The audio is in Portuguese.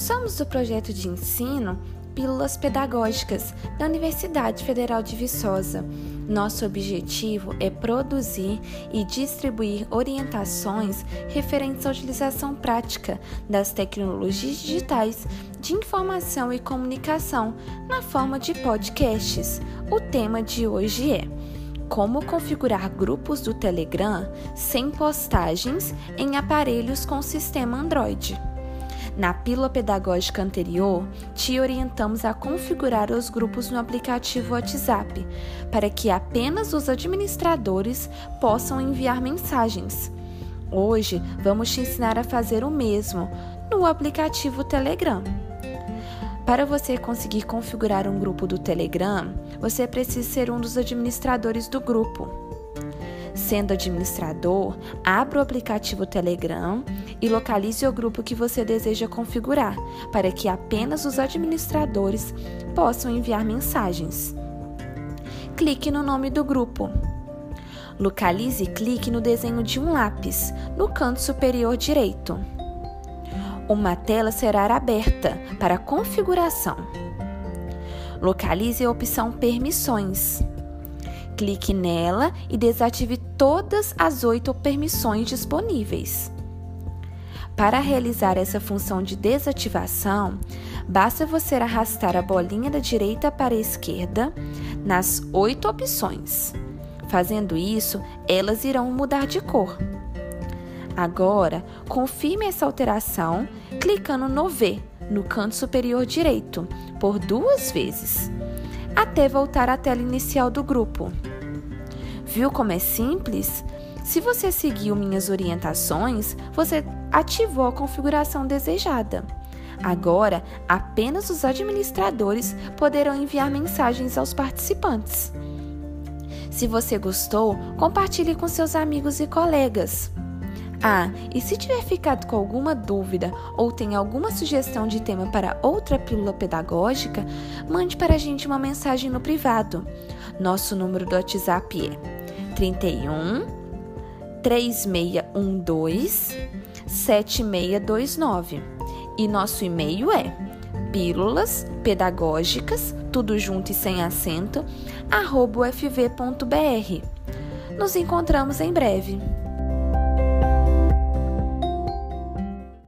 Somos do projeto de ensino Pílulas Pedagógicas da Universidade Federal de Viçosa. Nosso objetivo é produzir e distribuir orientações referentes à utilização prática das tecnologias digitais de informação e comunicação na forma de podcasts. O tema de hoje é como configurar grupos do Telegram sem postagens em aparelhos com sistema Android. Na pílula pedagógica anterior, te orientamos a configurar os grupos no aplicativo WhatsApp, para que apenas os administradores possam enviar mensagens. Hoje, vamos te ensinar a fazer o mesmo no aplicativo Telegram. Para você conseguir configurar um grupo do Telegram, você precisa ser um dos administradores do grupo. Sendo administrador, abra o aplicativo Telegram e localize o grupo que você deseja configurar, para que apenas os administradores possam enviar mensagens. Clique no nome do grupo. Localize e clique no desenho de um lápis no canto superior direito. Uma tela será aberta para configuração. Localize a opção Permissões. Clique nela e desative todas as oito permissões disponíveis. Para realizar essa função de desativação, basta você arrastar a bolinha da direita para a esquerda nas oito opções. Fazendo isso, elas irão mudar de cor. Agora, confirme essa alteração clicando no V no canto superior direito por duas vezes, até voltar à tela inicial do grupo. Viu como é simples? Se você seguiu minhas orientações, você ativou a configuração desejada. Agora, apenas os administradores poderão enviar mensagens aos participantes. Se você gostou, compartilhe com seus amigos e colegas. Ah, e se tiver ficado com alguma dúvida ou tem alguma sugestão de tema para outra pílula pedagógica, mande para a gente uma mensagem no privado. Nosso número do WhatsApp é 31 3612 7629 e nosso e-mail é pílulas pedagógicas, tudo junto e sem acento, arroba ufv.br. Nos encontramos em breve.